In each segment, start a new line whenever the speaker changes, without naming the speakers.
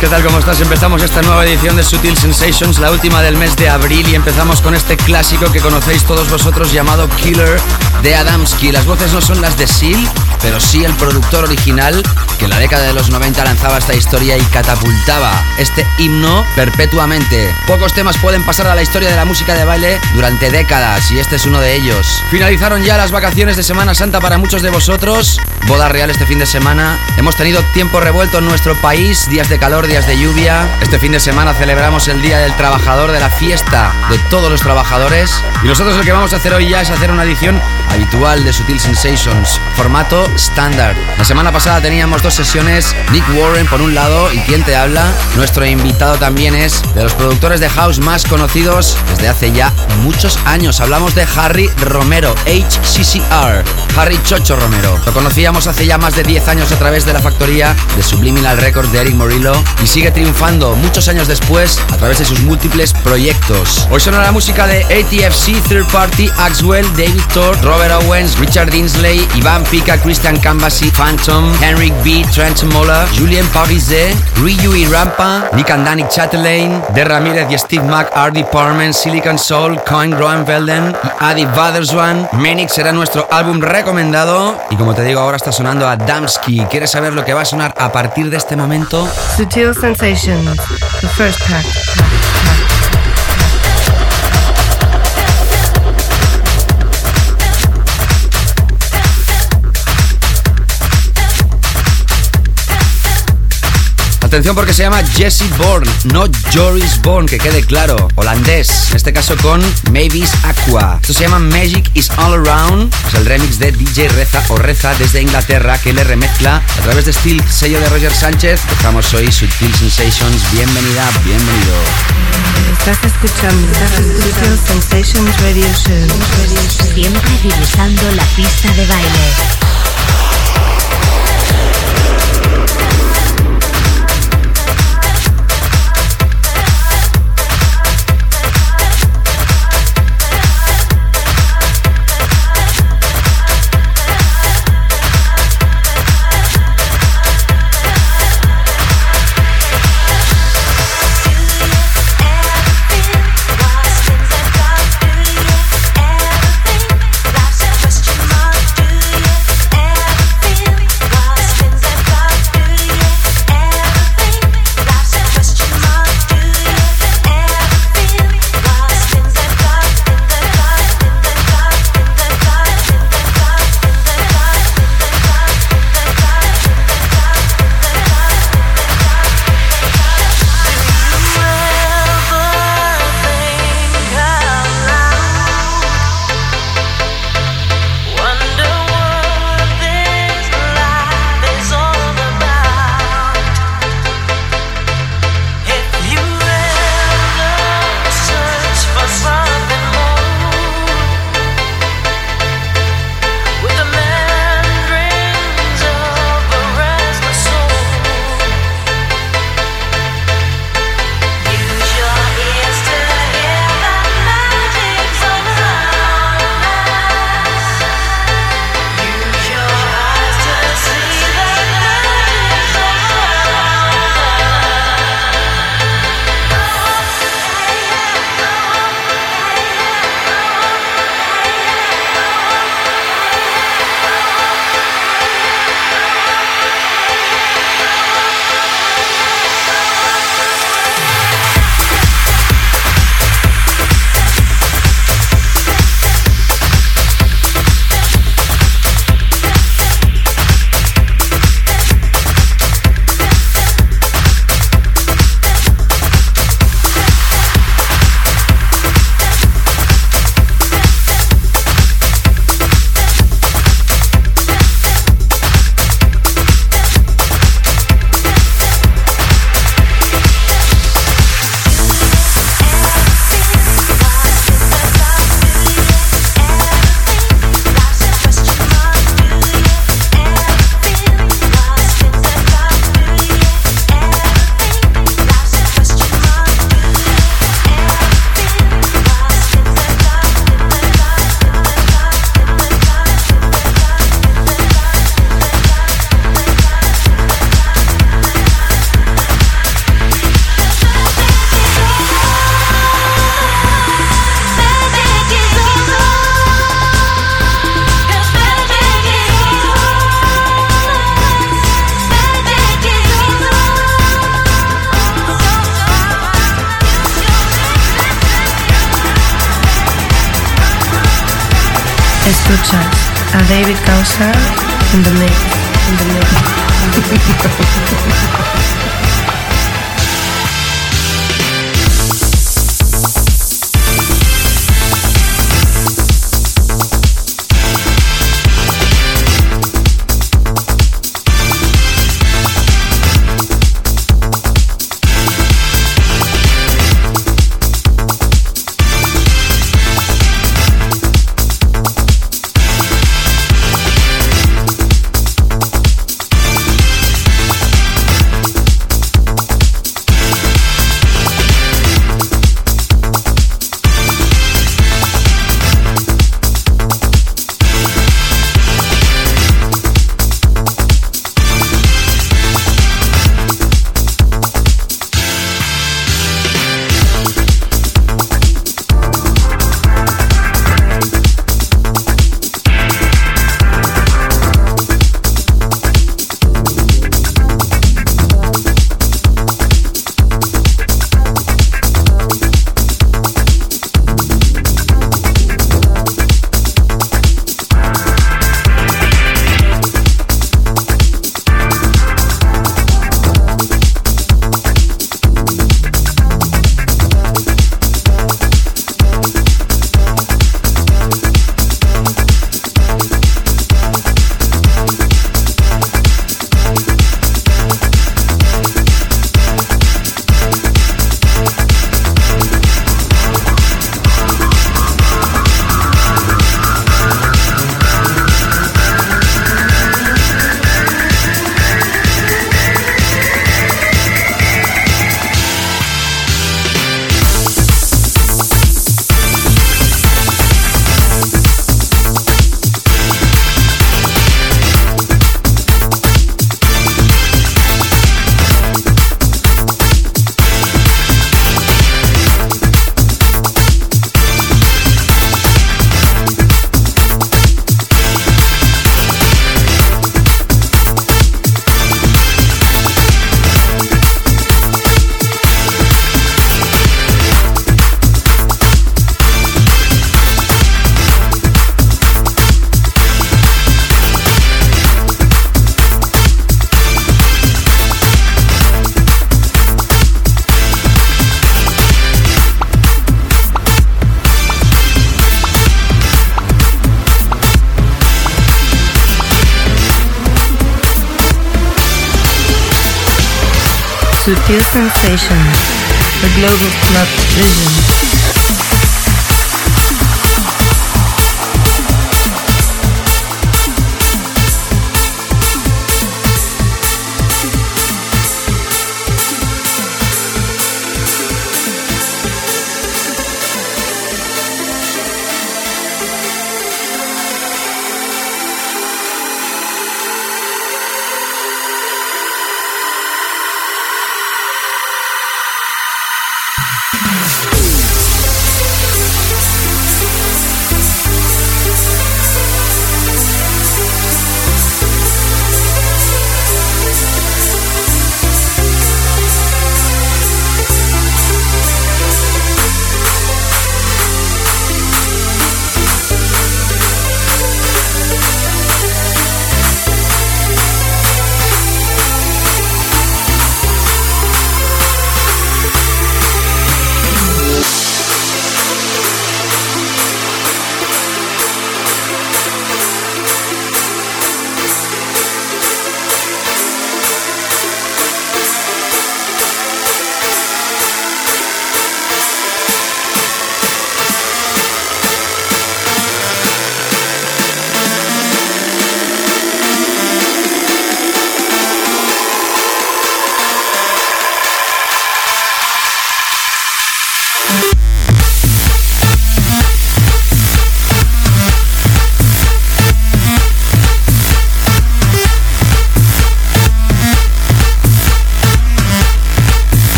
¿Qué tal? ¿Cómo estás? Empezamos esta nueva edición de Sutil Sensations, la última del mes de abril, y empezamos con este clásico que conocéis todos vosotros llamado Killer de Adamski. Las voces no son las de Seal, pero sí el productor original que en la década de los 90 lanzaba esta historia y catapultaba este himno perpetuamente. Pocos temas pueden pasar a la historia de la música de baile durante décadas, y este es uno de ellos. Finalizaron ya las vacaciones de Semana Santa para muchos de vosotros, boda real este fin de semana. Hemos tenido tiempo revuelto en nuestro país, días de calor, días de lluvia. Este fin de semana celebramos el Día del Trabajador, de la fiesta de todos los trabajadores. Y nosotros lo que vamos a hacer hoy ya es hacer una edición habitual de Sutil Sensations, formato estándar. La semana pasada teníamos dos sesiones, Nick Warren por un lado y quien te habla, nuestro invitado también es de los productores de house más conocidos desde hace ya muchos años. Hablamos de Harry Romero, HCCR, Harry Chocho Romero. Lo conocíamos hace ya más de 10 años a través de la factoría de Subliminal Records de Eric Morillo y sigue triunfando muchos años después a través de sus múltiples proyectos. Hoy la música de ATFC, Third Party, Axwell, David Thor, Robert Owens, Richard Dinsley, Ivan Pika, Christian Cambasi, Phantom, Henrik B, Trent Mola, Julien Pavizet, Ryu y Rampa, Nick and Danny Chatelain, De Ramírez y Steve Mack, Art Department, Silicon Soul, Coin Velden y Adi Baderswan. Menix será nuestro álbum recomendado y como te digo ahora está sonando a Damsky. ¿Quieres saber lo que va a sonar a partir de este momento?
Sutil Sensations, the first pack.
Atención porque se llama Jesse Bourne, no Joris Bourne, que quede claro. Holandés, en este caso con Mavis Aqua. Esto se llama Magic is All Around. Es el remix de DJ Reza o Reza desde Inglaterra que le remezcla a través de Steel, sello de Roger Sánchez. Estamos hoy Sutil Sensations. Bienvenida, bienvenido.
Estás escuchando Sutil Sensations Radio Show.
Siempre divisando la pista de baile.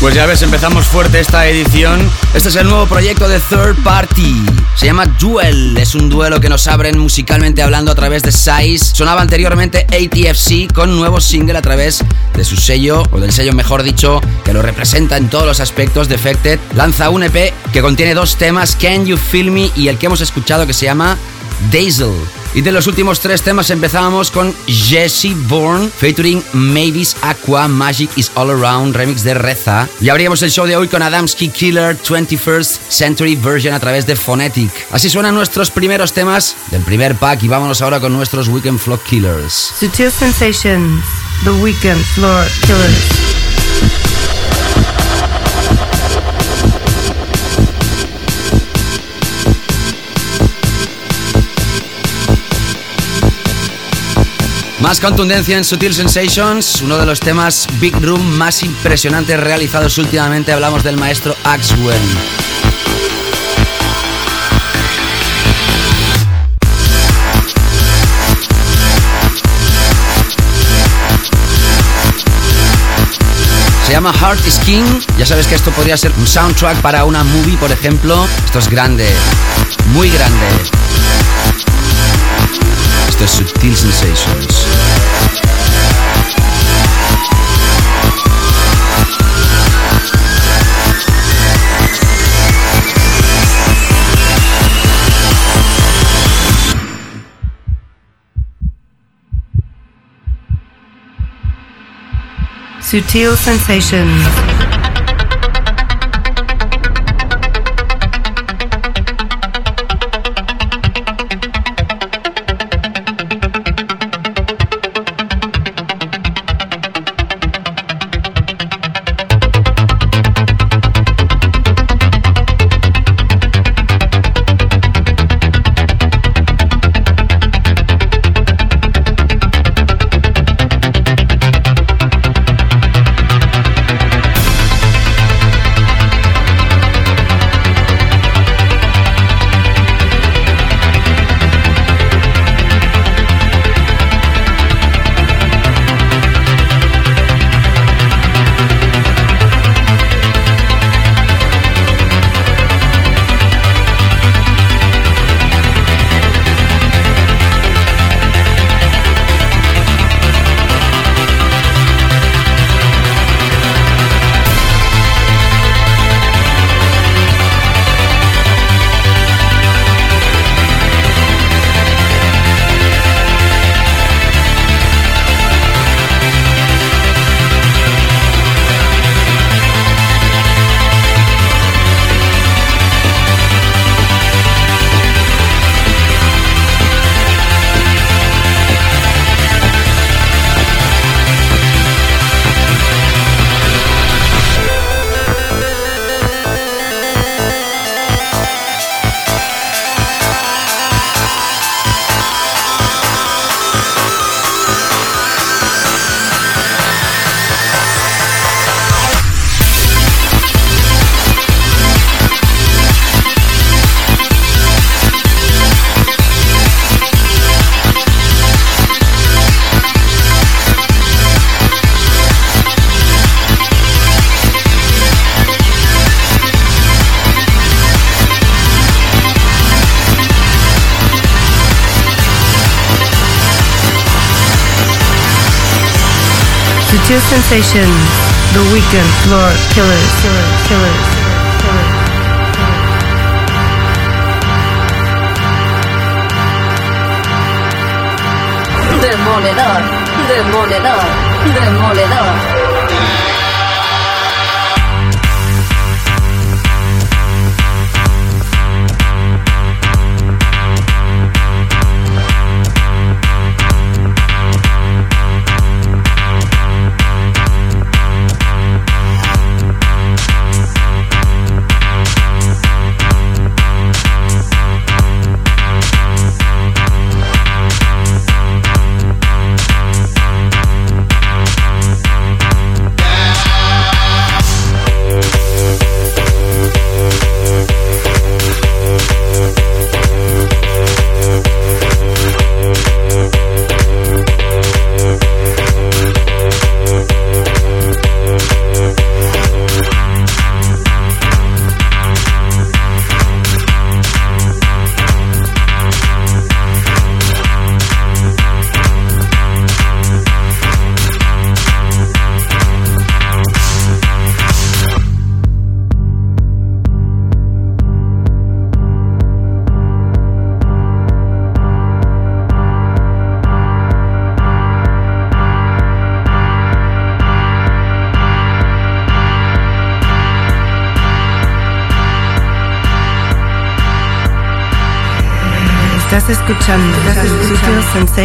Pues ya ves, empezamos fuerte esta edición. Este es el nuevo proyecto de Third Party. Se llama Duel. Es un duelo que nos abren musicalmente hablando a través de Size. Sonaba anteriormente ATFC con nuevo single a través de su sello, o del sello mejor dicho, que lo representa en todos los aspectos. Defected lanza un EP que contiene dos temas, Can You Feel Me y el que hemos escuchado que se llama Dazzle. Y de los últimos tres temas empezábamos con Jesse Bourne featuring Mavis Aqua, Magic is All Around, remix de Reza. Y abríamos el show de hoy con Adamski Killer 21st Century Version a través de Phonetic. Así suenan nuestros primeros temas del primer pack y vámonos ahora con nuestros Weekend Floor Killers.
Sutil Sensations, The Weekend Floor Killers.
Más contundencia en Sutil Sensations, uno de los temas Big Room más impresionantes realizados últimamente. Hablamos del maestro Axwell. Se llama Heart is King. Ya sabes que esto podría ser un soundtrack para una movie, por ejemplo. Esto es grande, muy grande. Esto es Subtil Sensations.
Sutil Sensations.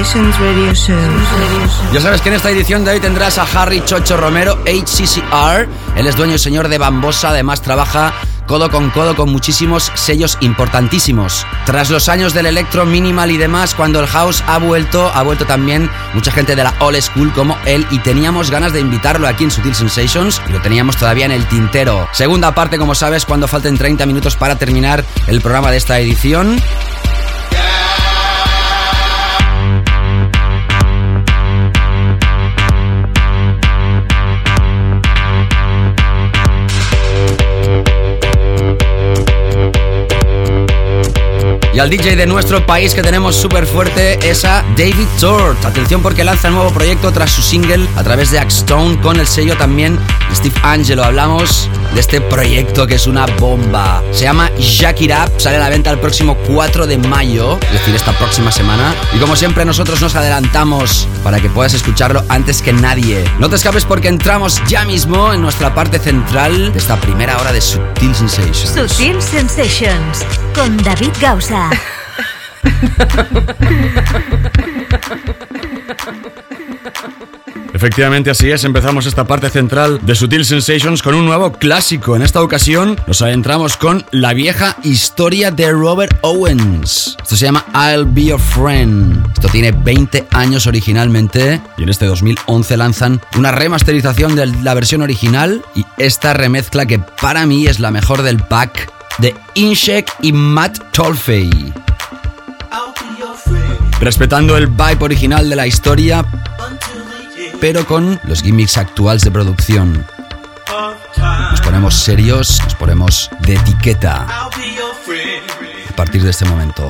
Sensations Radio Show.
Ya sabes que en esta edición de hoy tendrás a Harry Chocho Romero, HCCR. Él es dueño y señor de Bambosa, además trabaja codo con codo con muchísimos sellos importantísimos. Tras los años del electro minimal y demás, cuando el house ha vuelto, ha vuelto también mucha gente de la old school como él y teníamos ganas de invitarlo aquí en Sutil Sensations y lo teníamos todavía en el tintero. Segunda parte, como sabes, cuando falten 30 minutos para terminar el programa de esta edición. Y al DJ de nuestro país que tenemos súper fuerte es a David Tort. Atención porque lanza un nuevo proyecto tras su single a través de Axstone con el sello también Steve Angelo. Hablamos de este proyecto que es una bomba. Se llama Jack It Up, sale a la venta el próximo 4 de mayo, es decir, esta próxima semana. Y como siempre nosotros nos adelantamos para que puedas escucharlo antes que nadie. No te escapes porque entramos ya mismo en nuestra parte central de esta primera hora de Sutil Sensations.
Sutil Sensations con David Gausa.
Efectivamente así es, empezamos esta parte central de Sutil Sensations con un nuevo clásico. En esta ocasión nos adentramos con la vieja historia de Robert Owens. Esto se llama I'll Be Your Friend. Esto tiene 20 años originalmente y en este 2011 lanzan una remasterización de la versión original y esta remezcla que para mí es la mejor del pack de Inshek y Matt Tolfey. Respetando el vibe original de la historia, pero con los gimmicks actuales de producción. Nos ponemos serios, nos ponemos de etiqueta a partir de este momento.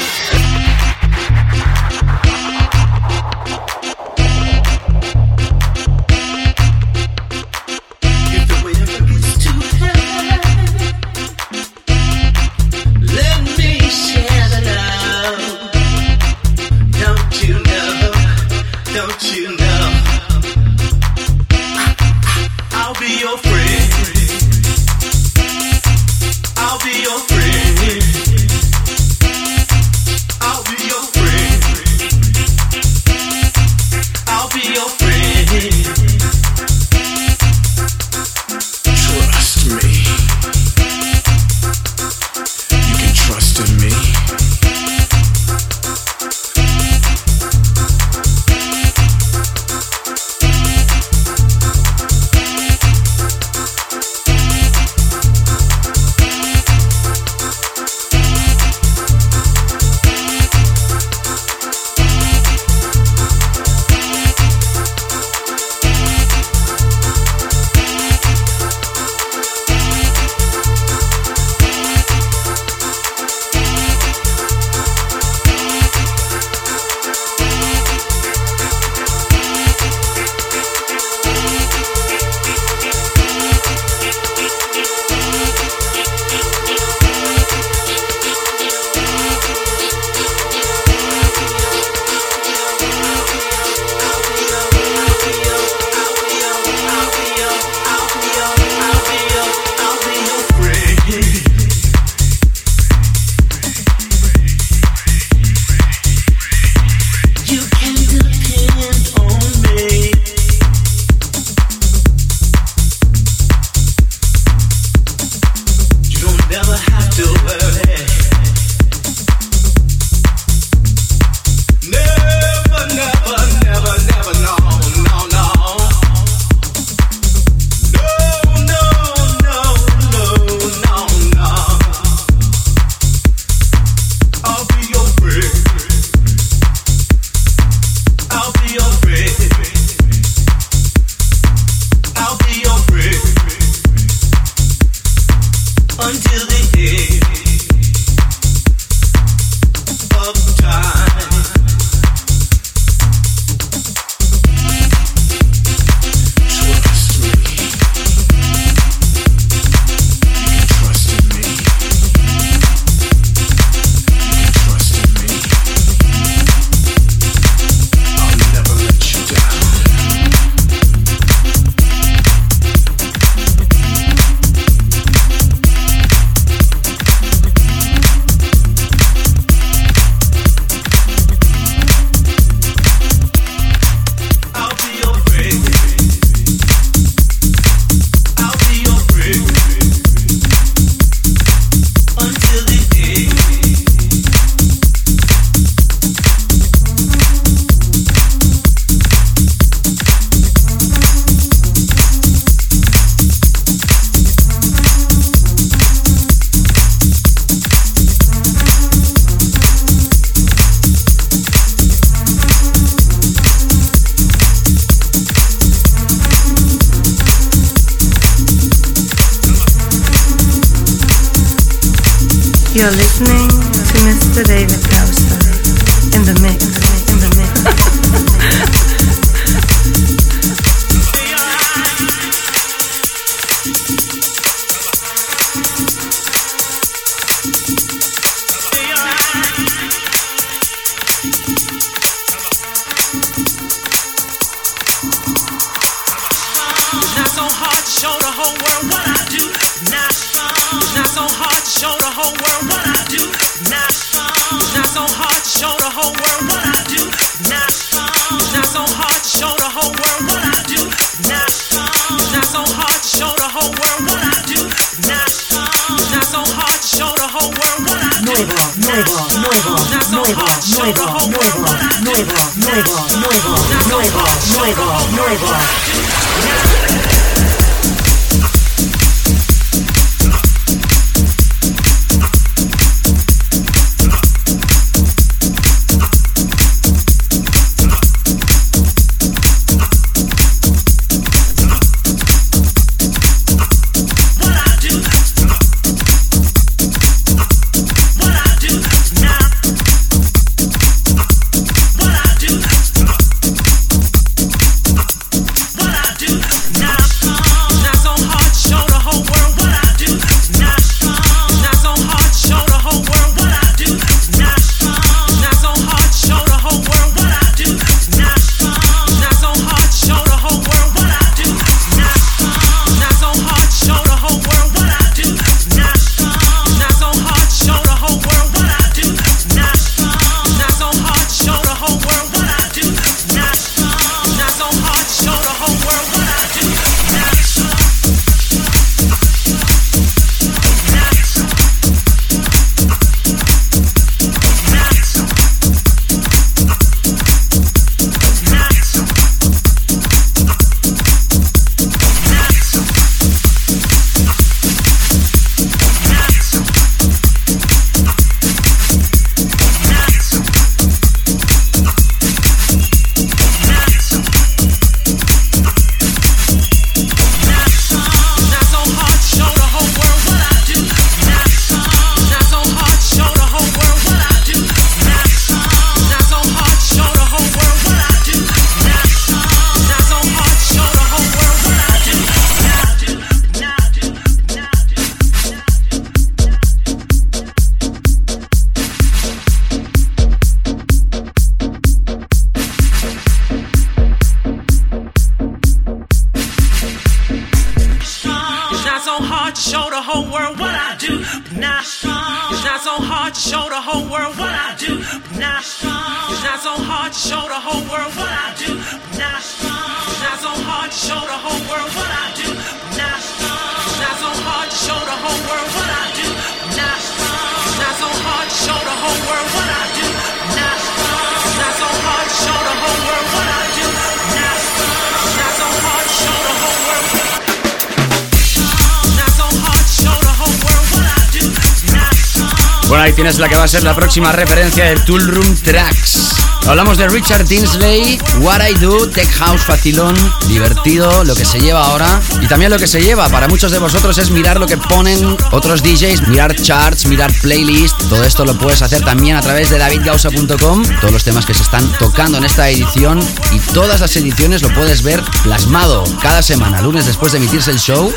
Ahí tienes la que va a ser la próxima referencia de Tool Room Tracks. Hablamos de Richard Tinsley, What I Do, Tech House facilón, divertido, lo que se lleva ahora. Y también lo que se lleva para muchos de vosotros es mirar lo que ponen otros DJs, mirar charts, mirar playlists. Todo esto lo puedes hacer también a través de davidgausa.com. Todos los temas que se están tocando en esta edición y todas las ediciones lo puedes ver plasmado cada semana, lunes después de emitirse el show,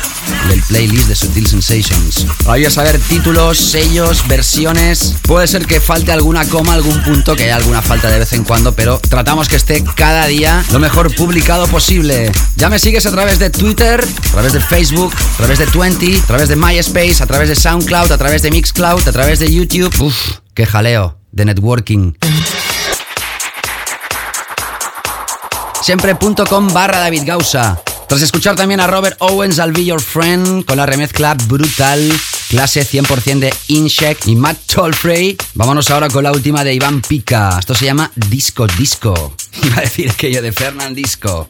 del playlist de Sutil Sensations. Ahí a saber títulos, sellos, versiones. Puede ser que falte alguna coma, algún punto, que haya alguna falta de vez en cuando, pero tratamos que esté cada día lo mejor publicado posible. Ya me sigues a través de Twitter, a través de Facebook, a través de Twenty, a través de MySpace, a través de SoundCloud, a través de Mixcloud, a través de YouTube. Uf, qué jaleo de networking. Siempre.com barra David Gausa. Tras escuchar también a Robert Owens, I'll Be Your Friend, con la remezcla brutal, clase 100% de Incheck y Matt Tolfrey. Vámonos ahora con la última de Iván Pica. Esto se llama Disco Disco. Iba a decir aquello de Fernandisco.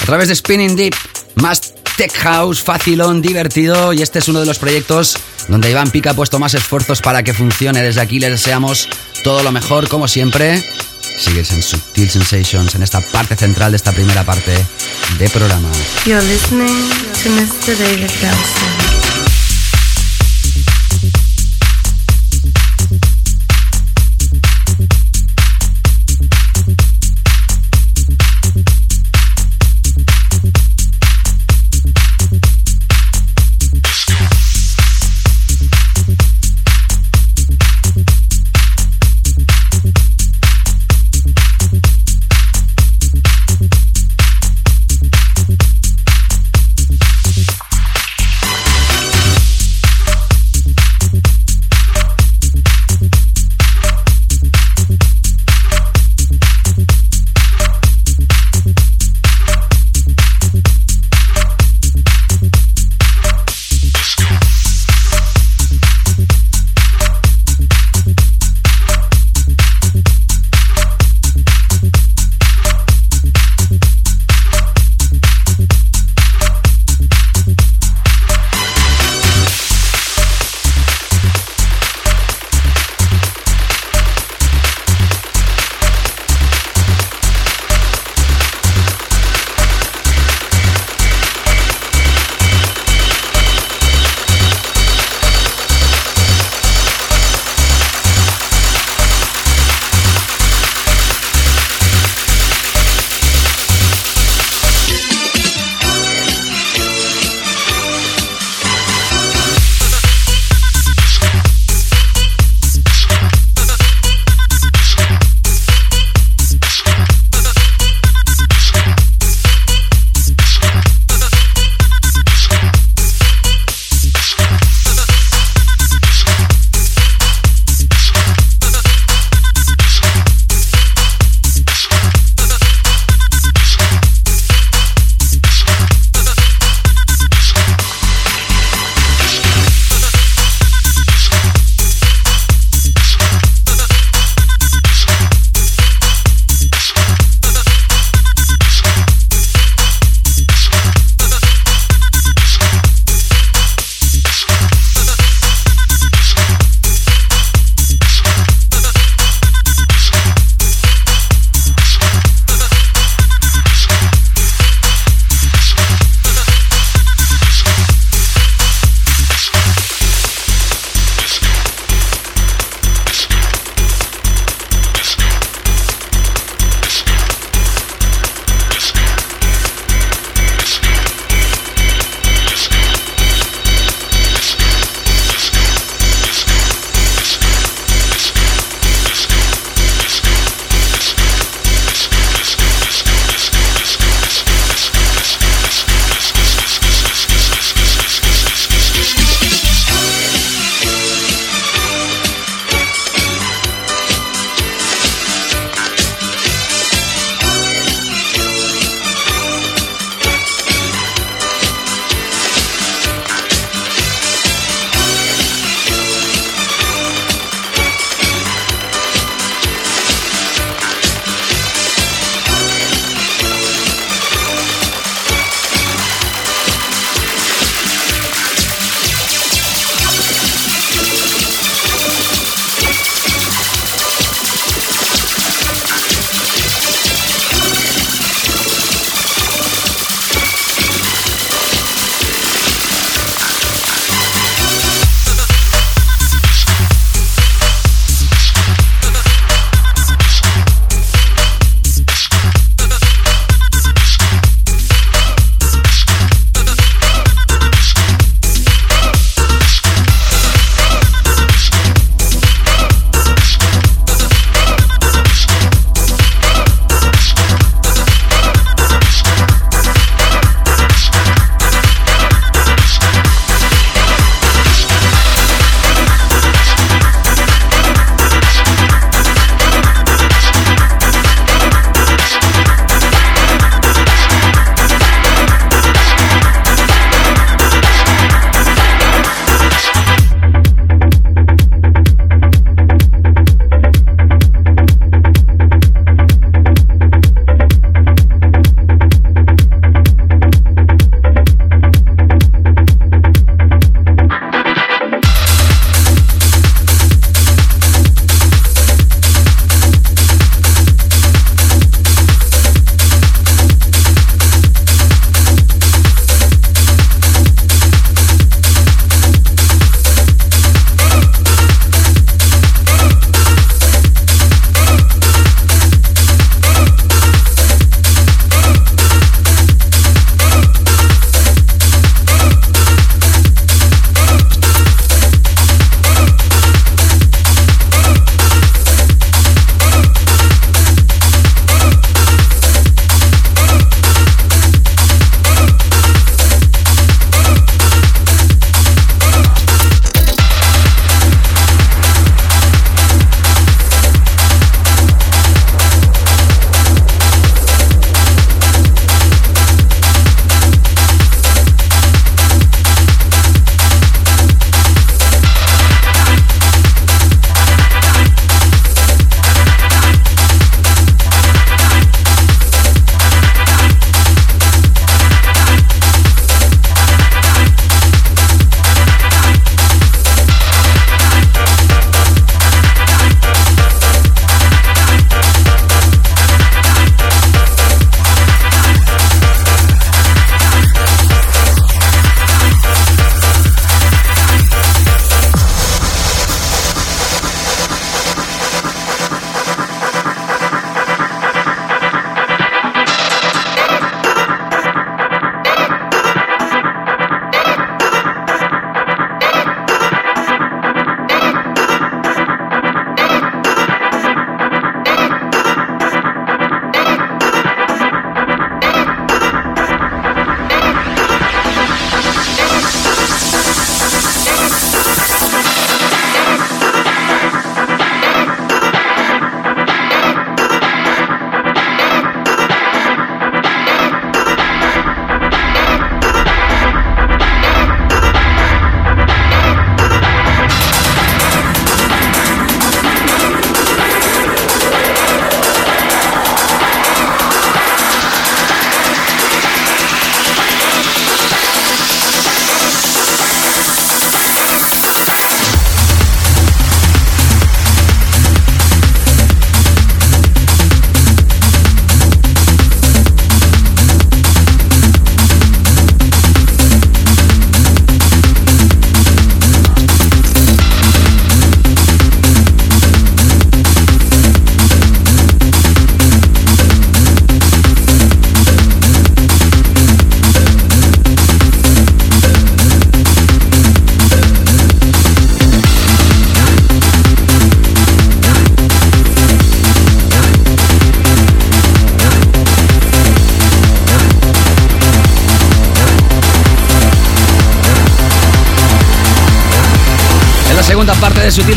A través de Spinning Deep, más Tech House, facilón, divertido. Y este es uno de los proyectos donde Iván Pica ha puesto más esfuerzos para que funcione. Desde aquí le deseamos todo lo mejor, como siempre. Sigues en Subtil Sensations, en esta parte central de esta primera parte de programa.
You're listening to Mr. David.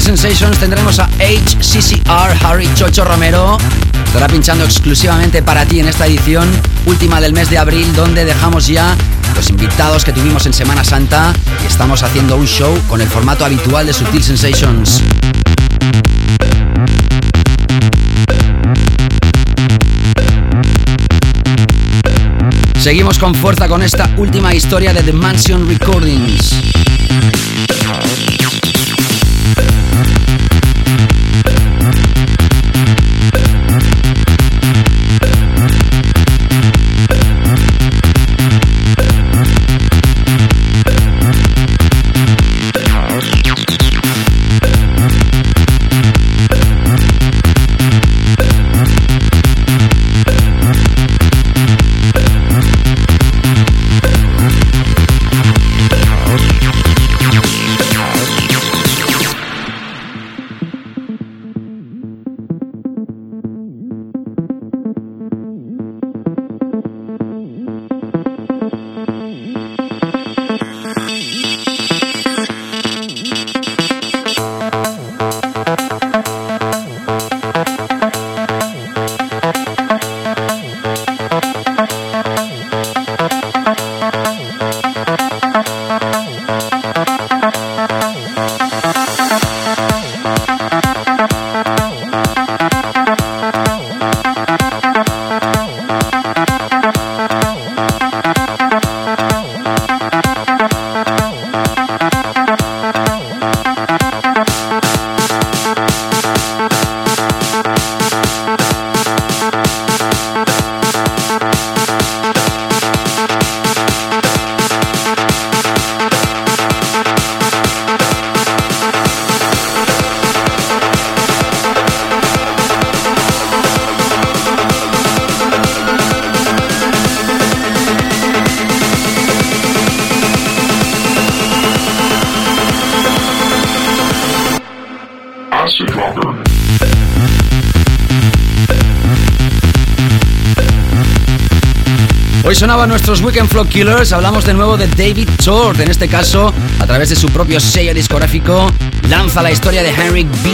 Sensations tendremos a HCCR Harry Chocho Romero. Estará pinchando exclusivamente para ti en esta edición última del mes de abril, donde dejamos ya los invitados que tuvimos en Semana Santa y estamos haciendo un show con el formato habitual de Sutil Sensations. Seguimos con fuerza con esta última historia de The Mansion Recordings. Sonaban nuestros Weekend Flow Killers, hablamos de nuevo de David Tort, en este caso, a través de su propio sello discográfico, lanza la historia de Henrik B,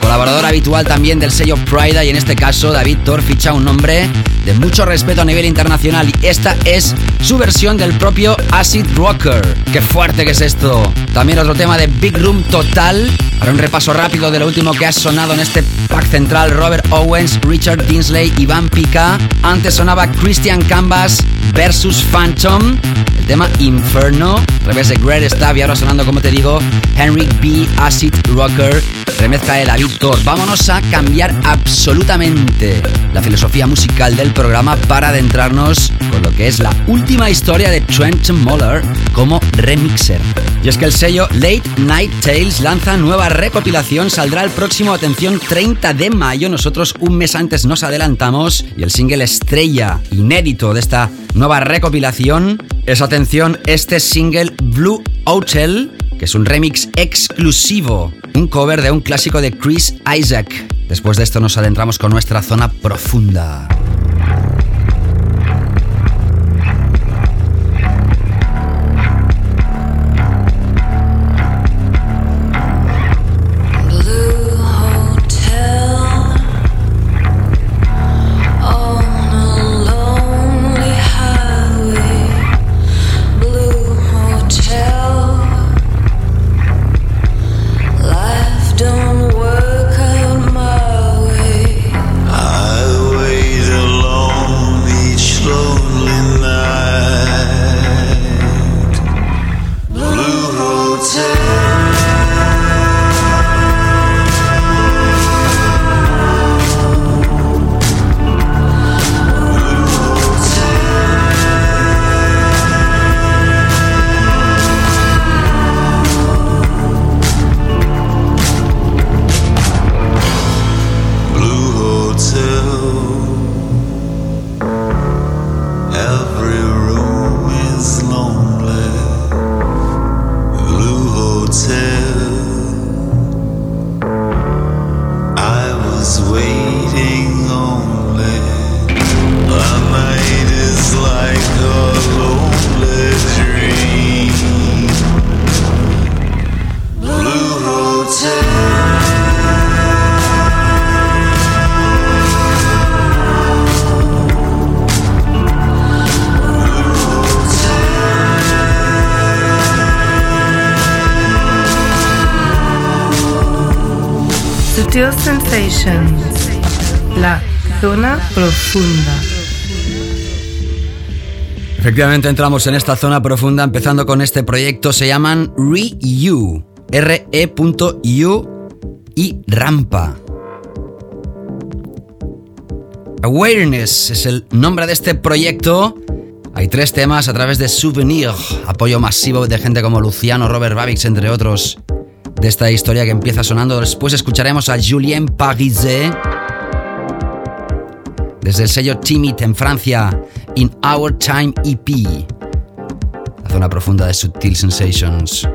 colaborador habitual también del sello Pride, y en este caso David Tort ficha un nombre de mucho respeto a nivel internacional y esta es su versión del propio Acid Rocker. ¡Qué fuerte que es esto! También otro tema de Big Room Total. Para un repaso rápido de lo último que ha sonado en este pack central, Robert Owens, Richard Dinsley, Iván Pica. Antes sonaba Christian Canvas, versus Phantom, el tema Inferno, revés de Great Stab y ahora sonando como te digo, Henry B. Acid Rocker, remezcla de David Thor. Vámonos a cambiar absolutamente la filosofía musical del programa para adentrarnos con lo que es la última historia de Trent Muller como remixer. Y es que el sello Late Night Tales lanza nueva recopilación, saldrá el próximo, atención, 30 de mayo. Nosotros un mes antes nos adelantamos y el single estrella inédito de esta nueva recopilación es, atención, este single Blue Hotel, que es un remix exclusivo, un cover de un clásico de Chris Isaac. Después de esto nos adentramos con nuestra zona profunda. Efectivamente entramos en esta zona profunda empezando con este proyecto. Se llaman RE-U. R-E.U y Rampa. Awareness es el nombre de este proyecto. Hay tres temas a través de Souvenir, apoyo masivo de gente como Luciano, Robert Babix, entre otros, de esta historia que empieza sonando. Después escucharemos a Julien Pariset desde el sello Timid en Francia, In Our Time EP, la zona profunda de Subtil Sensations.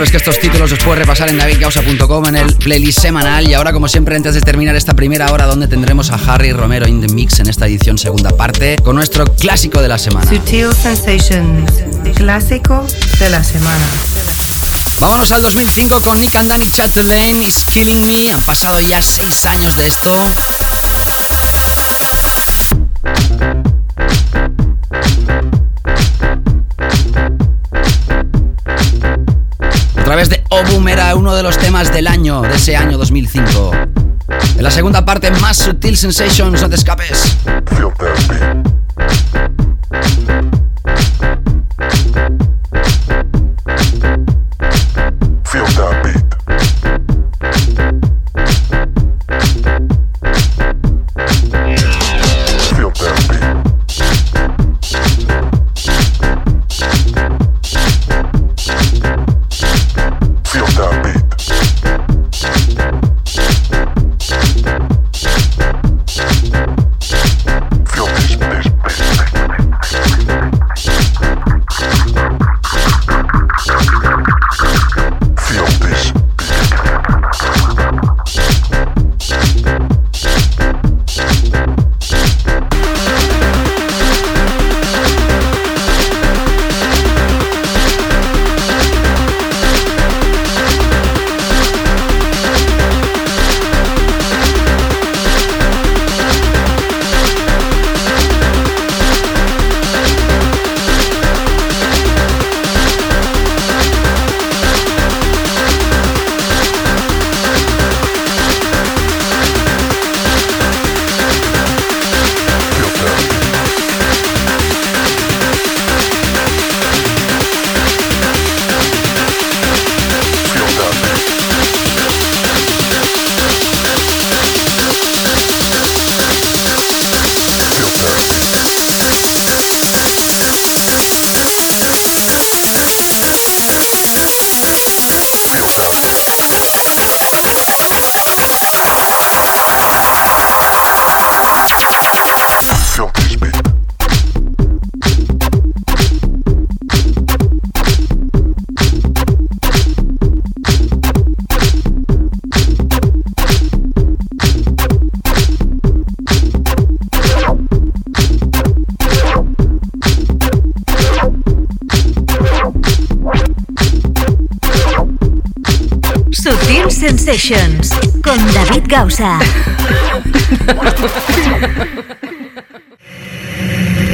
Sabes que estos títulos los puedes repasar en davidgausa.com en el playlist semanal. Y ahora, como siempre, antes de terminar esta primera hora, donde tendremos a Harry Romero in the Mix en esta edición segunda parte, con nuestro clásico de la semana. Sutil Sensations, clásico de la semana.
Vámonos al 2005 con Nick and Danny Chatelaine, Is Killing Me. Han pasado ya seis años de esto. Obum era uno de los temas del año, de ese año 2005. En la segunda parte, más Sutil Sensations, no te escapes.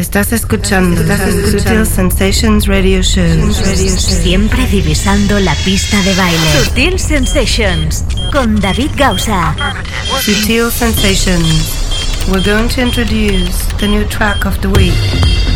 Estás escuchando, Sutil Sensations Radio Show.
Siempre divisando la pista de baile. Sutil Sensations con David Gausa.
Sutil Sensations. We're going to introduce the new track of the week.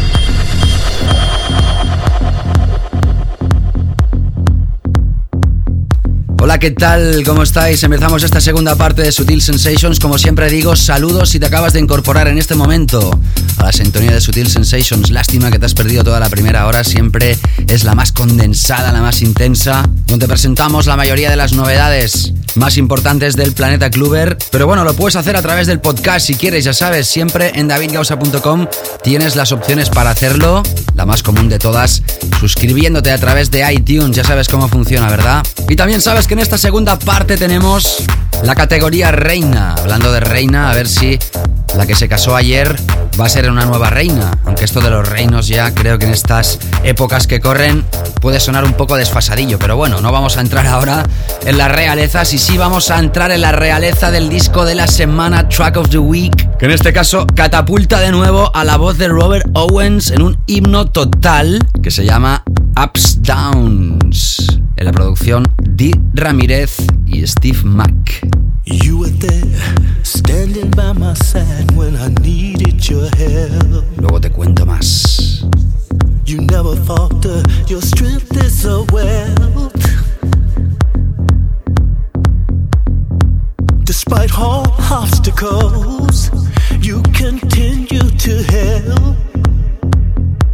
Hola, ¿qué tal? ¿Cómo estáis? Empezamos esta segunda parte de Sutil Sensations. Como siempre digo, saludos si te acabas de incorporar en este momento a la sintonía de Sutil Sensations. Lástima que te has perdido toda la primera hora. Siempre es la más condensada, la más intensa, donde presentamos la mayoría de las novedades más importantes del planeta Kluber. Pero bueno, lo puedes hacer a través del podcast si quieres, ya sabes, siempre en davidgausa.com tienes las opciones para hacerlo. La más común de todas, suscribiéndote a través de iTunes, ya sabes cómo funciona, ¿verdad? Y también sabes que en esta segunda parte tenemos la categoría reina. Hablando de reina, a ver si la que se casó ayer va a ser una nueva reina. Aunque esto de los reinos ya creo que en estas épocas que corren puede sonar un poco desfasadillo. Pero bueno, no vamos a entrar ahora en las realezas y sí vamos a entrar en la realeza del disco de la semana, Track of the Week. Que en este caso catapulta de nuevo a la voz de Robert Owens en un himno total que se llama Ups Downs. En la producción Di Ramírez y Steve Mack.
You when I needed your help.
Luego te cuento más.
You never falter, your strength is a wealth. Despite all obstacles, you continue to help.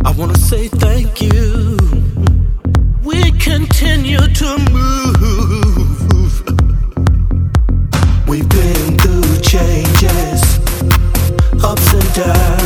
I wanna say thank you. We continue to move. We've been through changes, ups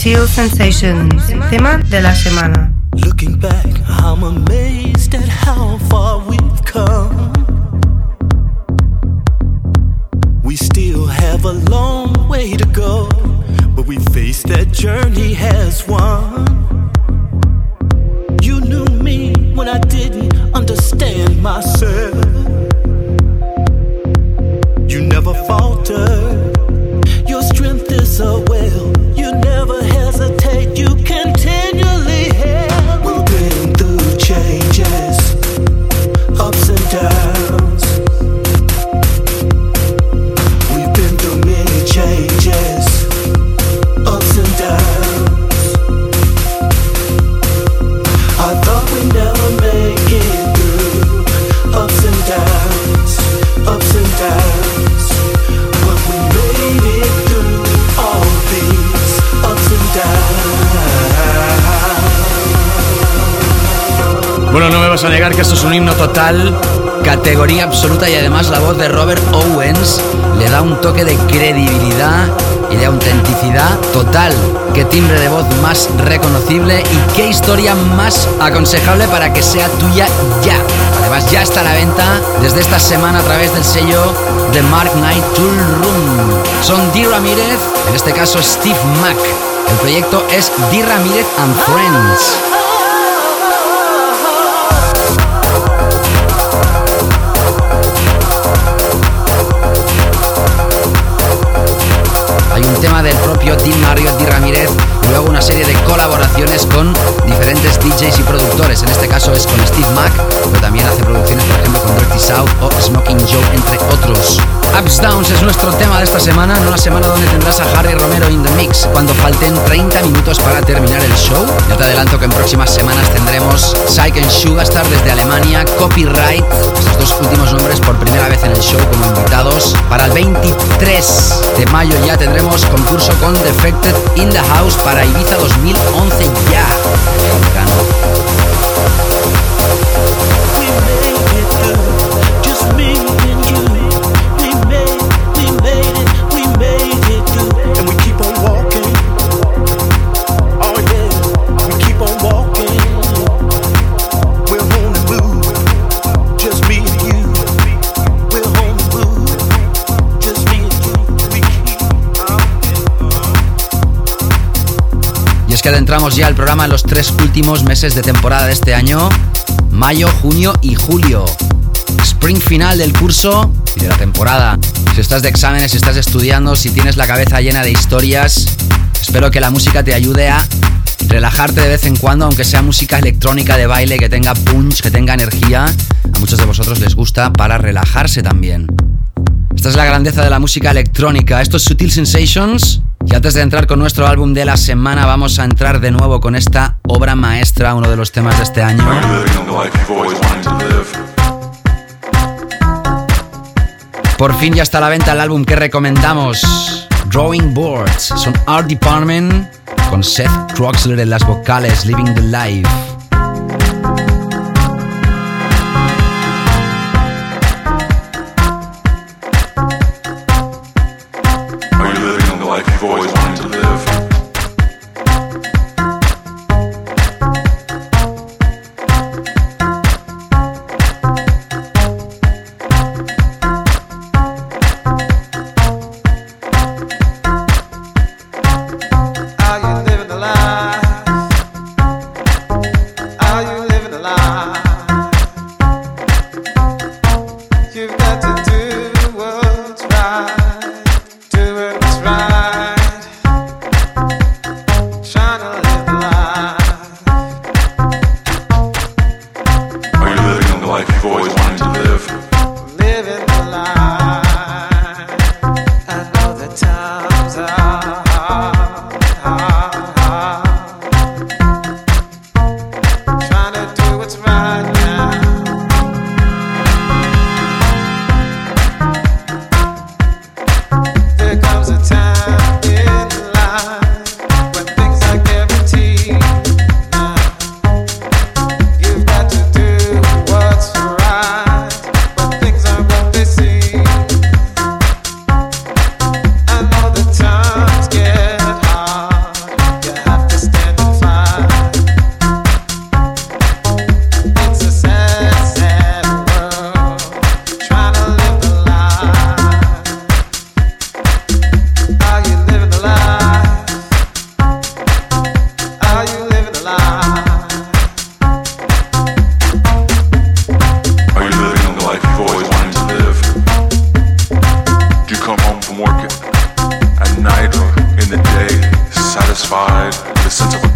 Sutil Sensations, tema de la semana.
Looking back, I'm amazed at how far we've come. We still have a long way to go, but we face that journey as one.
Que esto es un himno total, categoría absoluta y además la voz de Robert Owens le da un toque de credibilidad y de autenticidad total. Qué timbre de voz más reconocible y qué historia más aconsejable para que sea tuya ya. Además ya está a la venta desde esta semana a través del sello de Mark Knight Tool Room. Son Dee Ramírez, en este caso Steve Mack. El proyecto es Dee Ramírez and Friends. Tema del propio Dean Mario Di Ramírez luego una serie de colaboraciones con diferentes DJs y productores. En este caso es con Steve Mack, pero también hace producciones, por ejemplo, con Dirty South o Smoking Joe, entre otros. Ups Downs es nuestro tema de esta semana, en una semana donde tendrás a Harry Romero in the mix. Cuando falten 30 minutos para terminar el show, ya te adelanto que en próximas semanas tendremos Psych and Sugarstar desde Alemania, Copyright, estos dos últimos nombres por primera vez en el show como invitados. Para el 23 de mayo ya tendremos concurso con Defected in the House para Ibiza 2011 ya. Adentramos ya el programa en los tres últimos meses de temporada de este año, mayo, junio y julio. Spring final del curso y de la temporada. Si estás de exámenes, si estás estudiando, si tienes la cabeza llena de historias, espero que la música te ayude a relajarte de vez en cuando, aunque sea música electrónica de baile que tenga punch, que tenga energía. A muchos de vosotros les gusta para relajarse también. Esta es la grandeza de la música electrónica. Esto es Sutil Sensations. Y antes de entrar con nuestro álbum de la semana, vamos a entrar de nuevo con esta obra maestra, uno de los temas de este año. Por fin ya está a la venta el álbum que recomendamos. Drawing Boards. Son Art Department con Seth Troxler en las vocales, Living the Life.
satisfied.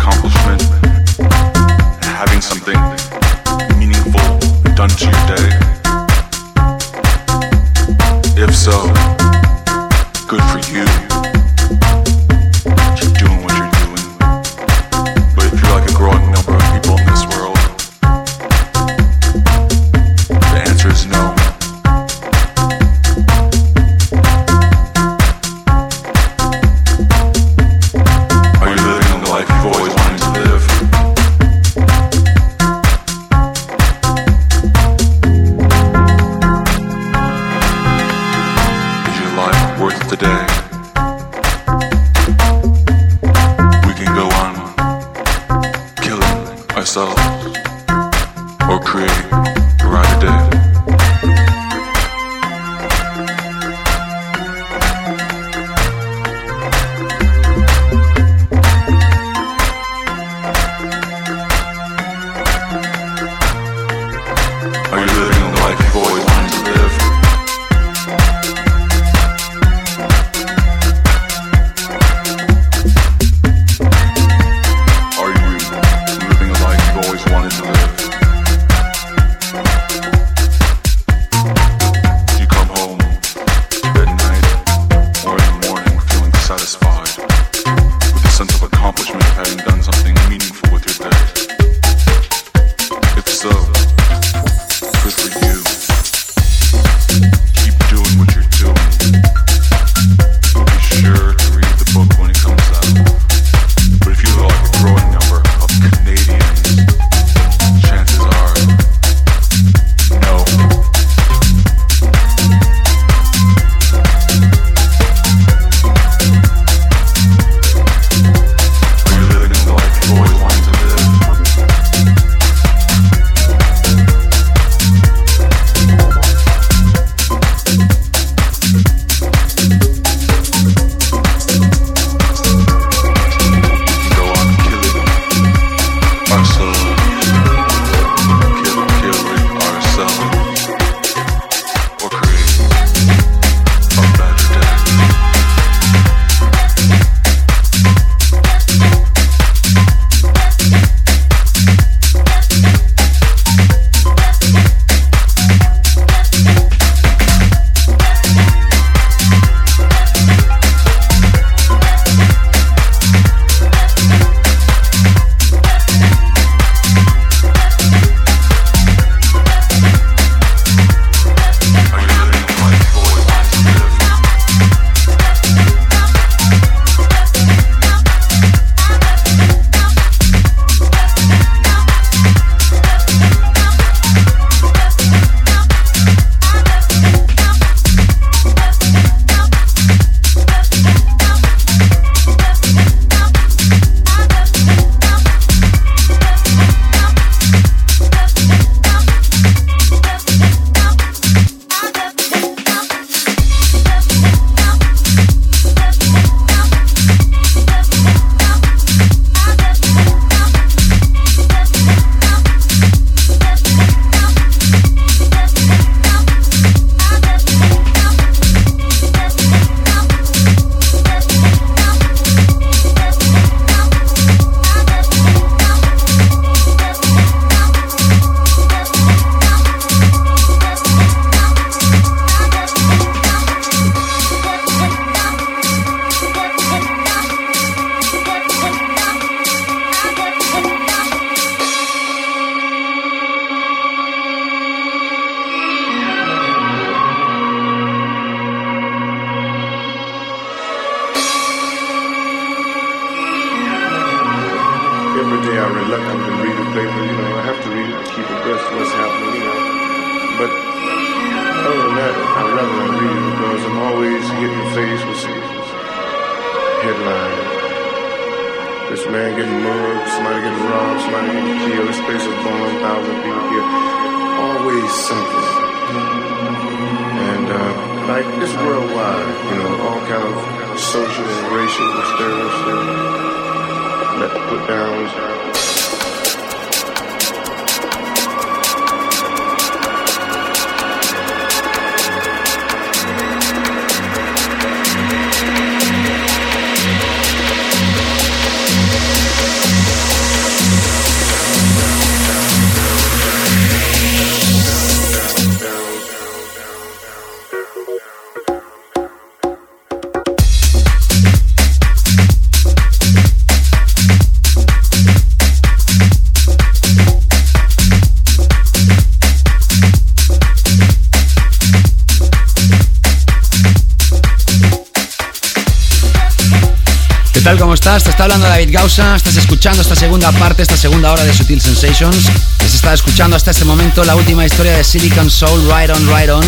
Está hablando David Gausa. Estás escuchando esta segunda parte, esta segunda hora de Sutil Sensations. Se está escuchando hasta este momento la última historia de Silicon Soul, Right On, Right On,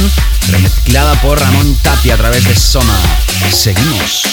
remezclada por Ramón Tapia a través de Soma. Seguimos.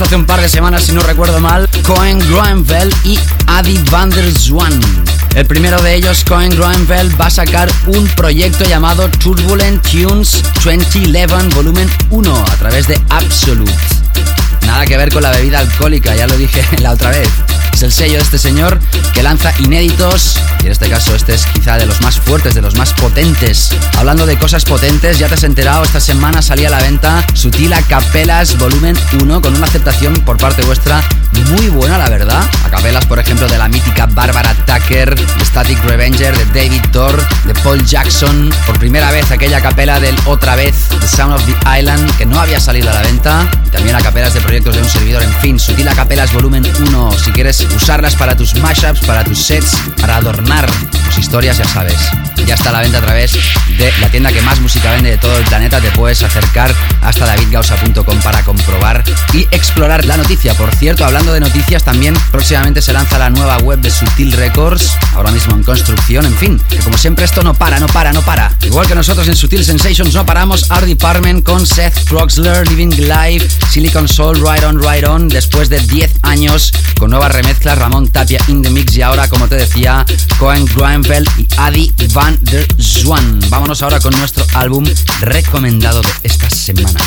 Hace un par de semanas, si no recuerdo mal. Cohen Groenveld y Adi van der Zwan. El primero de ellos, Cohen Groenveld, va a sacar un proyecto llamado Turbulent Tunes 2011 Volumen 1 a través de Absolute. Nada que ver con la bebida alcohólica, ya lo dije la otra vez. Es el sello de este señor que lanza inéditos y en este caso este es quizá de los más fuertes, de los más potentes. Hablando de cosas potentes, ya te has enterado, esta semana salía a la venta Sutil Capelas Volumen 1 con una aceptación por parte vuestra muy buena, la verdad. A capelas, por ejemplo, de la mítica Barbara Tucker, de Static Revenger, de David Thor, de Paul Jackson. Por primera vez aquella capela del otra vez, The Sound of the Island, que no había salido a la venta. También a capelas de proyectos de un servidor, en fin, Sutil Capelas Volumen 1. Si quieres usarlas para tus mashups, para tus sets, para adornar tus historias, ya sabes. Ya está a la venta a través de la tienda que más música vende de todo el planeta. Te puedes acercar hasta davidgausa.com para comprobar y explorar la noticia. Por cierto, hablando de noticias, también próximamente se lanza la nueva web de Sutil Records, ahora mismo en construcción. En fin, que como siempre esto no para, no para, no para. Igual que nosotros en Sutil Sensations no paramos, Art Department con Seth Troxler, Living Live, Silicon Soul, Right On, Right On, después de 10 años con nuevas remezclas, Ramón Tapia in the mix y ahora, como te decía, Cohen Groenfeld y Adi Van der Zwan. Vámonos ahora con nuestro álbum recomendado de esta semana.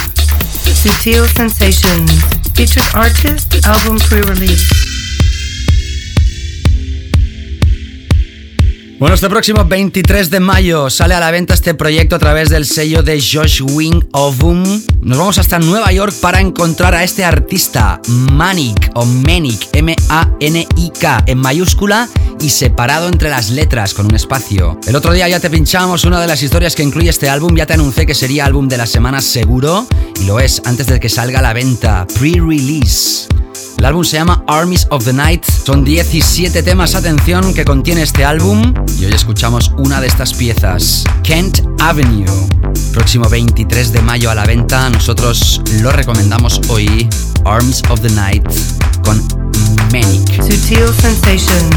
Sutil Sensations. Featured artist, album pre-release.
Bueno, este próximo 23 de mayo sale a la venta este proyecto a través del sello de Josh Wing Ovum. Nos vamos hasta Nueva York para encontrar a este artista, Manic o Manic, M-A-N-I-K, en mayúscula y separado entre las letras con un espacio. El otro día ya te pinchamos una de las historias que incluye este álbum, ya te anuncié que sería álbum de la semana seguro y lo es antes de que salga a la venta, pre-release. El álbum se llama Armies of the Night. Son 17 temas, atención, que contiene este álbum. Y hoy escuchamos una de estas piezas, Kent Avenue. Próximo 23 de mayo a la venta. Nosotros lo recomendamos hoy, Arms of the Night, con Manic.
Sutil Sensations.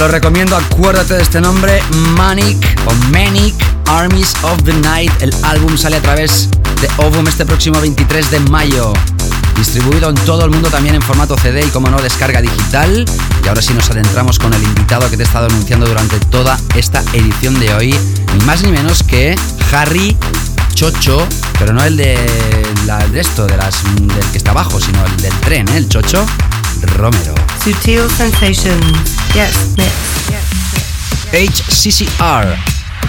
Lo recomiendo, acuérdate de este nombre, Manic o Manic Armies of the Night. El álbum sale a través de Ovum este próximo 23 de mayo. Distribuido en todo el mundo también en formato CD y como no descarga digital. Y ahora sí nos adentramos con el invitado que te he estado anunciando durante toda esta edición de hoy. Ni más ni menos que Harry Chocho, pero no el de, la, de esto, de las, del que está abajo, sino el del tren, ¿eh? el Chocho Romero.
Sutil sensations. Yes, mix.
HCCR,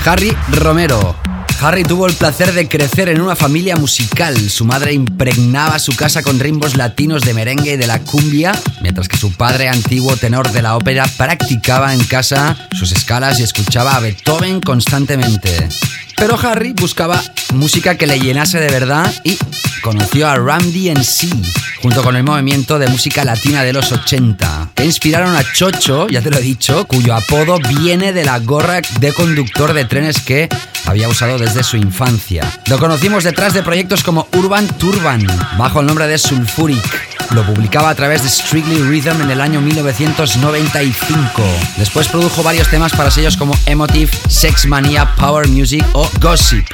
Harry Romero. Harry tuvo el placer de crecer en una familia musical. Su madre impregnaba su casa con rimbos latinos de merengue y de la cumbia, mientras que su padre, antiguo tenor de la ópera, practicaba en casa sus escalas y escuchaba a Beethoven constantemente. Pero Harry buscaba música que le llenase de verdad y conoció a Ram DMC junto con el movimiento de música latina de los 80, que inspiraron a Chocho, ya te lo he dicho, cuyo apodo viene de la gorra de conductor de trenes que había usado desde su infancia. Lo conocimos detrás de proyectos como Urban Turban, bajo el nombre de Sulfuric. Lo publicaba a través de Strictly Rhythm en el año 1995. Después produjo varios temas para sellos como Emotive, Sex Mania, Power Music o Gossip.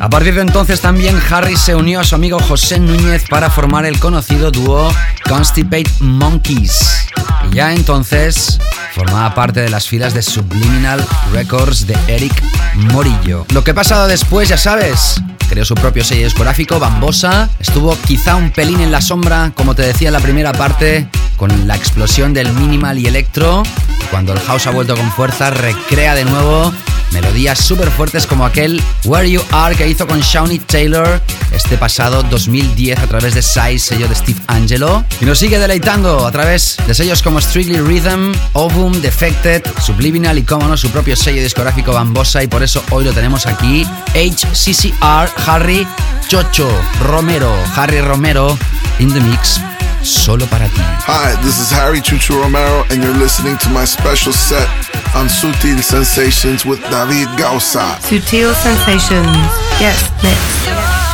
A partir de entonces también Harry se unió a su amigo José Núñez para formar el conocido dúo Constipate Monkeys. Y ya entonces formaba parte de las filas de Subliminal Records de Eric Morillo. Lo que ha pasado después, ya sabes, creó su propio sello discográfico, Bambosa, estuvo quizá un pelín en la sombra, como te decía en la primera parte, con la explosión del minimal y electro. Cuando el house ha vuelto con fuerza, recrea de nuevo melodías súper fuertes como aquel Where You Are que hizo con Shawnee Taylor este pasado 2010 a través de Size, sello de Steve Angelo. Y nos sigue deleitando a través de sellos como Strictly Rhythm, Ovum, Defected, Subliminal y como no su propio sello discográfico Bambosa y por eso hoy lo tenemos aquí. HCCR, Harry Chocho Romero, Harry Romero in the mix solo para ti.
Hi, this is Harry Chuchu Romero, and you're listening to my special set on Sutil Sensations with David Gausa.
Sutil sensations. Yes, mix.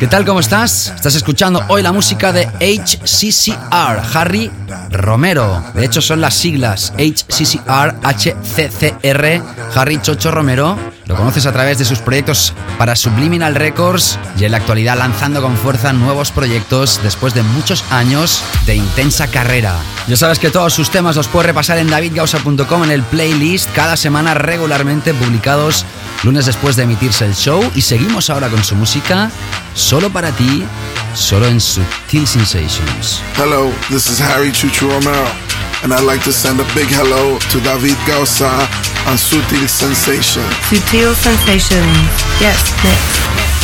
¿Qué tal? ¿Cómo estás? Estás escuchando hoy la música de HCCR, Harry Romero. De hecho, son las siglas HCCR, HCCR, Harry Chocho Romero. Lo conoces a través de sus proyectos para Subliminal Records y en la actualidad lanzando con fuerza nuevos proyectos después de muchos años de intensa carrera. Ya sabes que todos sus temas los puedes repasar en davidgausa.com en el playlist cada semana regularmente publicados lunes después de emitirse el show y seguimos ahora con su música solo para ti, solo en Subtil Sensations.
Hello, this is Harry Chuchu Romero, and I'd like to send a big hello to David Gausa on Sutil Sensation.
Sutil Sensations. Yes, next.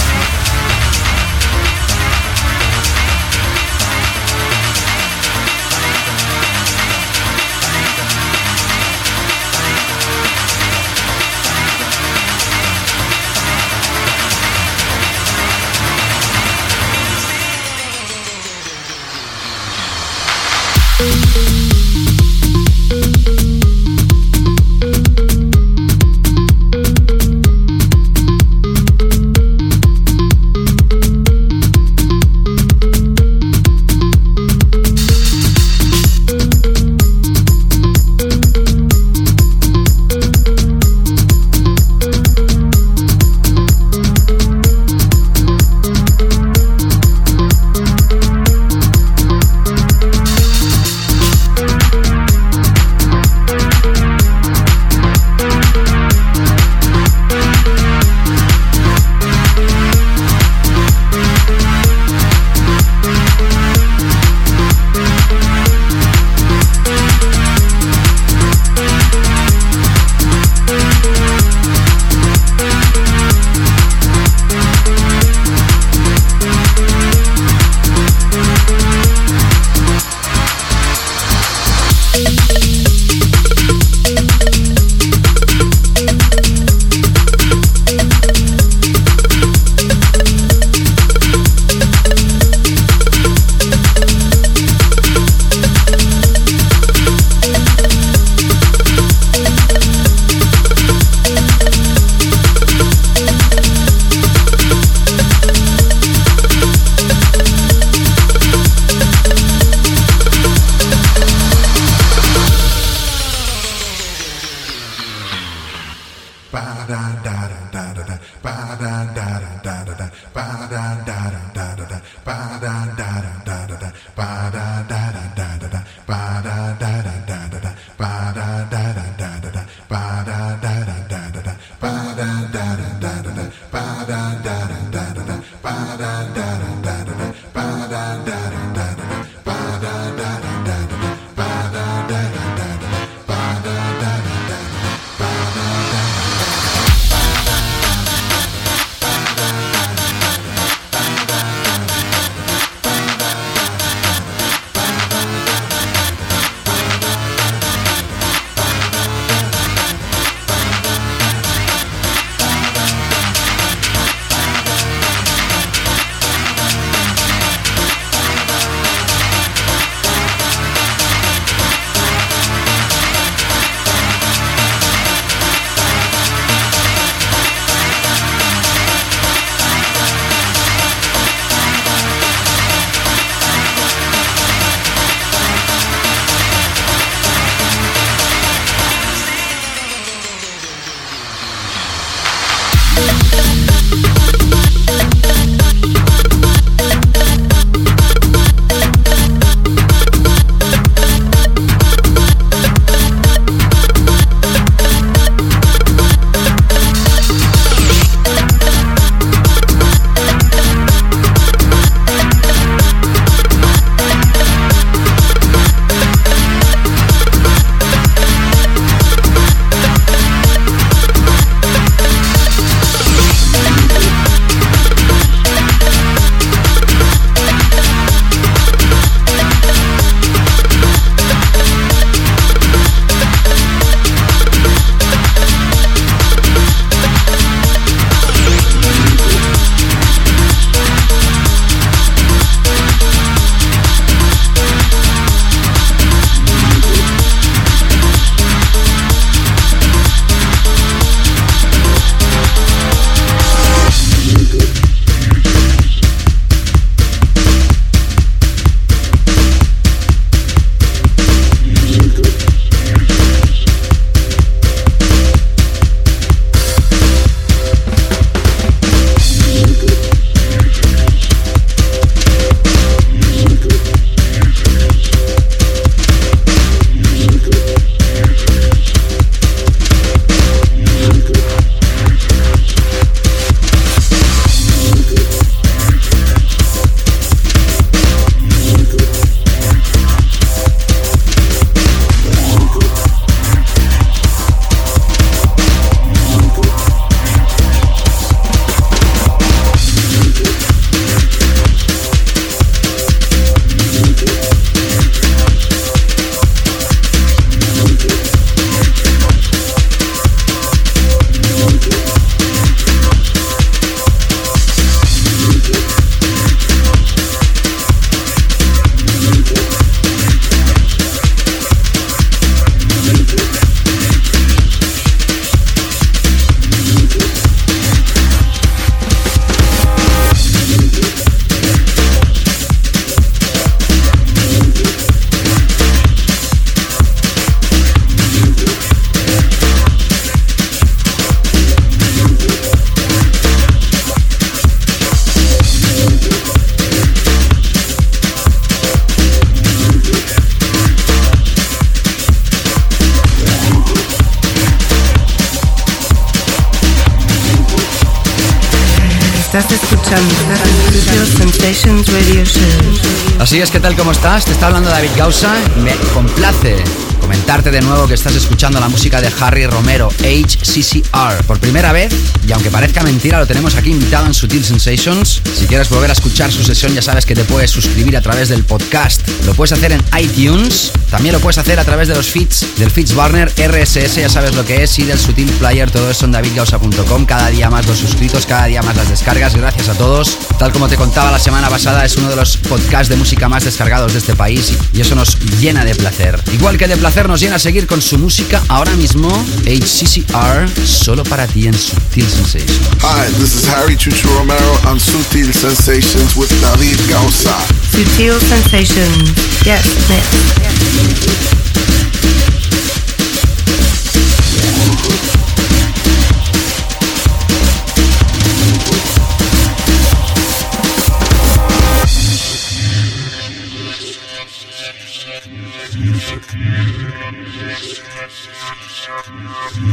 Así es, ¿qué tal? ¿Cómo estás? Te está hablando David Gausa. Me complace comentarte de nuevo que estás escuchando la música de Harry Romero, HCCR. Por primera vez, y aunque parezca mentira, lo tenemos aquí invitado en Sutil Sensations. Si quieres volver a escuchar su sesión, ya sabes que te puedes suscribir a través del podcast. Lo puedes hacer en iTunes. También lo puedes hacer a través de los feeds del Feeds Warner RSS, ya sabes lo que es, y del Sutil Player. Todo eso en davidgausa.com. Cada día más los suscritos, cada día más las descargas. Gracias a todos. Tal como te contaba la semana pasada, es uno de los podcasts de música más descargados de este país y eso nos llena de placer. Igual que de placer nos llena seguir con su música ahora mismo, HCCR, solo para ti en Sutil Sensations.
Hi, this is Harry Chuchu Romero on Sutil Sensations with David Gausa.
Sutil Sensations. Yes, mix.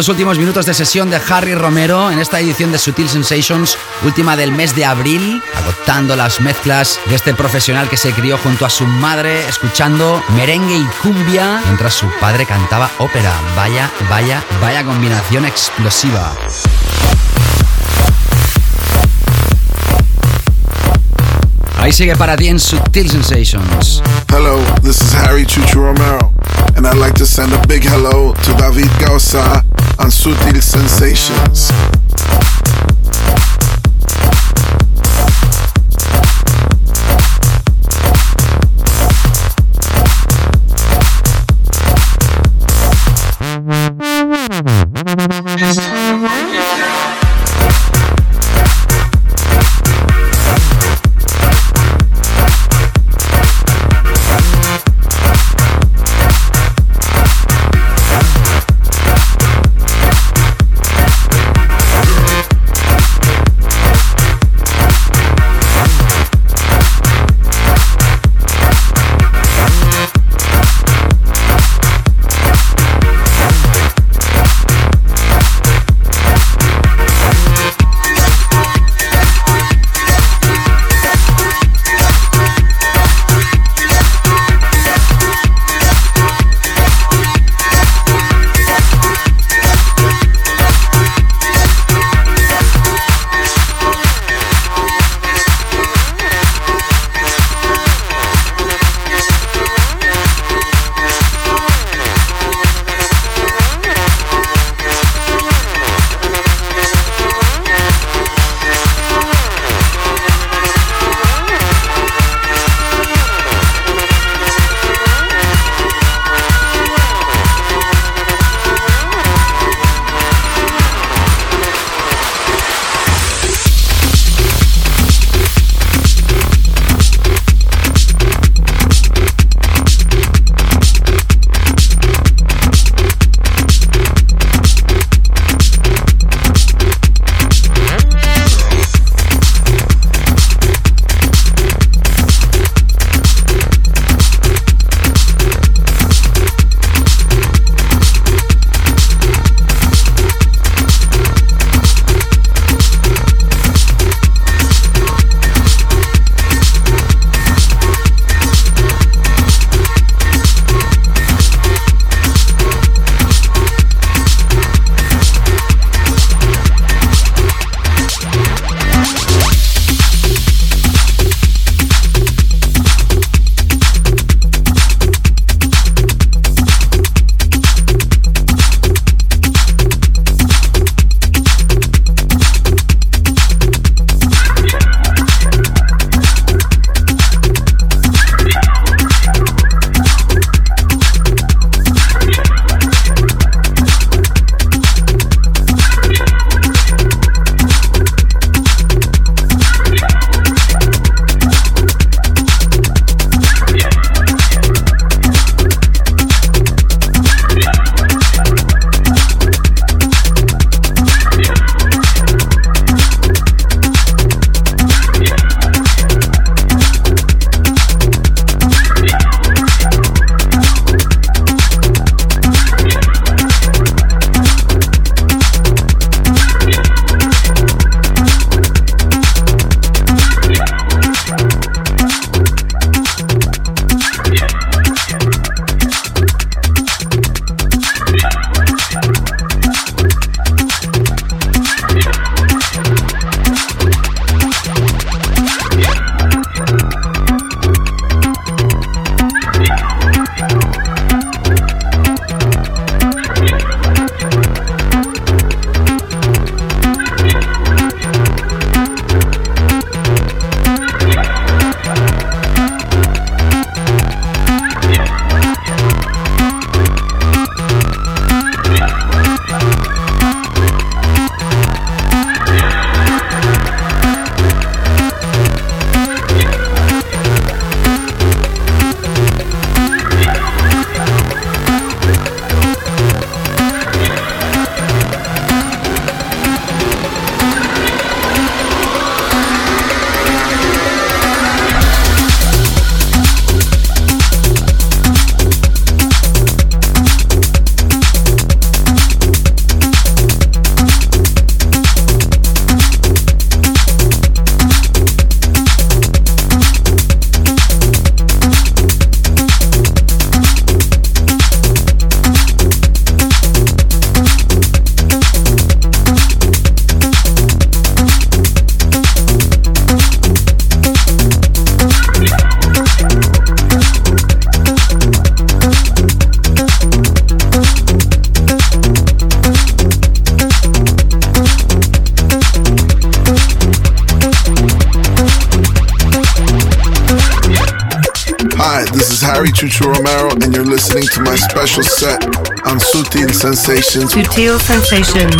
estos últimos minutos de sesión de Harry Romero en esta edición de Sutil Sensations, última del mes de abril, agotando las mezclas de este profesional que se crió junto a su madre, escuchando merengue y cumbia, mientras su padre cantaba ópera. Vaya, vaya, vaya combinación explosiva. Ahí sigue para ti en Sutil Sensations.
Hello, this is Harry Chuchu Romero, and I'd like to send a big hello to David Gausa on Sutil Sensations. Sensations.
Sutil Sensations.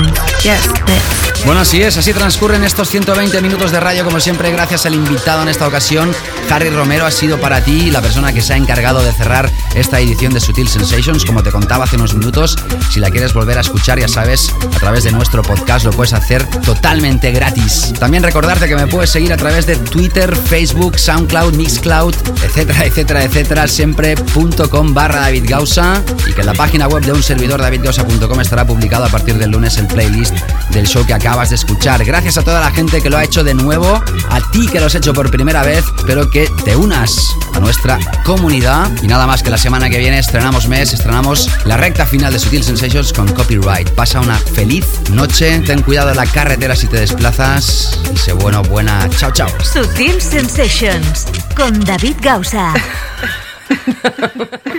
Yes, this.
Bueno, así es, así transcurren estos 120 minutos de radio, como siempre, gracias al invitado en esta ocasión. Harry Romero ha sido para ti la persona que se ha encargado de cerrar esta edición de Sutil Sensations. Como te contaba hace unos minutos, si la quieres volver a escuchar, ya sabes, a través de nuestro podcast lo puedes hacer totalmente gratis. También recordarte que me puedes seguir a través de Twitter, Facebook, SoundCloud, Mixcloud, etcétera, etcétera, etcétera, siempre.com barra David Gausa y que en la página web de un servidor davidgausa.com estará publicado a partir del lunes el playlist del show que acabas de escuchar. Gracias a toda la gente que lo ha hecho de nuevo, a ti que lo has hecho por primera vez, espero que te unas a nuestra comunidad y nada más que la semana que viene estrenamos mes, estrenamos la recta final de Sutil Sensations con copyright. Pasa una feliz noche, ten cuidado en la carretera si te desplazas y sé bueno, buena. Chao, chao.
Sutil Sensations con David Gausa.